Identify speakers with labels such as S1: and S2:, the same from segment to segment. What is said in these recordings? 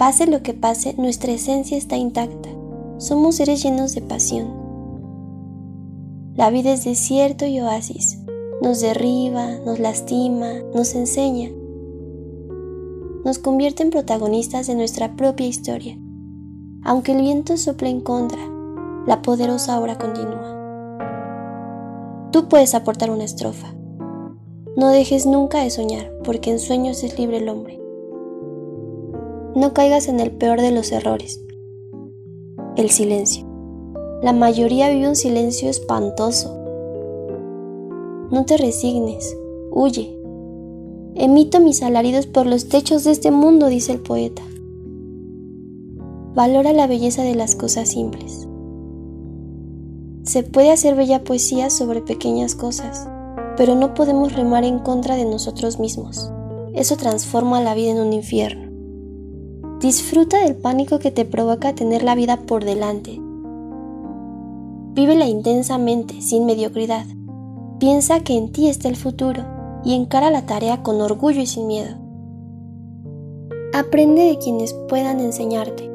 S1: Pase lo que pase, nuestra esencia está intacta. Somos seres llenos de pasión. La vida es desierto y oasis. Nos derriba, nos lastima, nos enseña. Nos convierte en protagonistas de nuestra propia historia. Aunque el viento sople en contra, la poderosa obra continúa. Tú puedes aportar una estrofa. No dejes nunca de soñar, porque en sueños es libre el hombre. No caigas en el peor de los errores, el silencio. La mayoría vive un silencio espantoso. No te resignes, huye. Emito mis alaridos por los techos de este mundo, dice el poeta. Valora la belleza de las cosas simples. Se puede hacer bella poesía sobre pequeñas cosas, pero no podemos remar en contra de nosotros mismos. Eso transforma la vida en un infierno. Disfruta del pánico que te provoca tener la vida por delante. Vívela intensamente, sin mediocridad. Piensa que en ti está el futuro y encara la tarea con orgullo y sin miedo. Aprende de quienes puedan enseñarte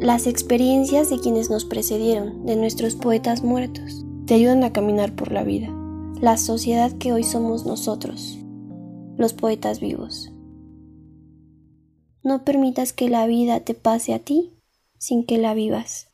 S1: las experiencias de quienes nos precedieron, de nuestros poetas muertos, te ayudan a caminar por la vida, la sociedad que hoy somos nosotros, los poetas vivos. No permitas que la vida te pase a ti sin que la vivas.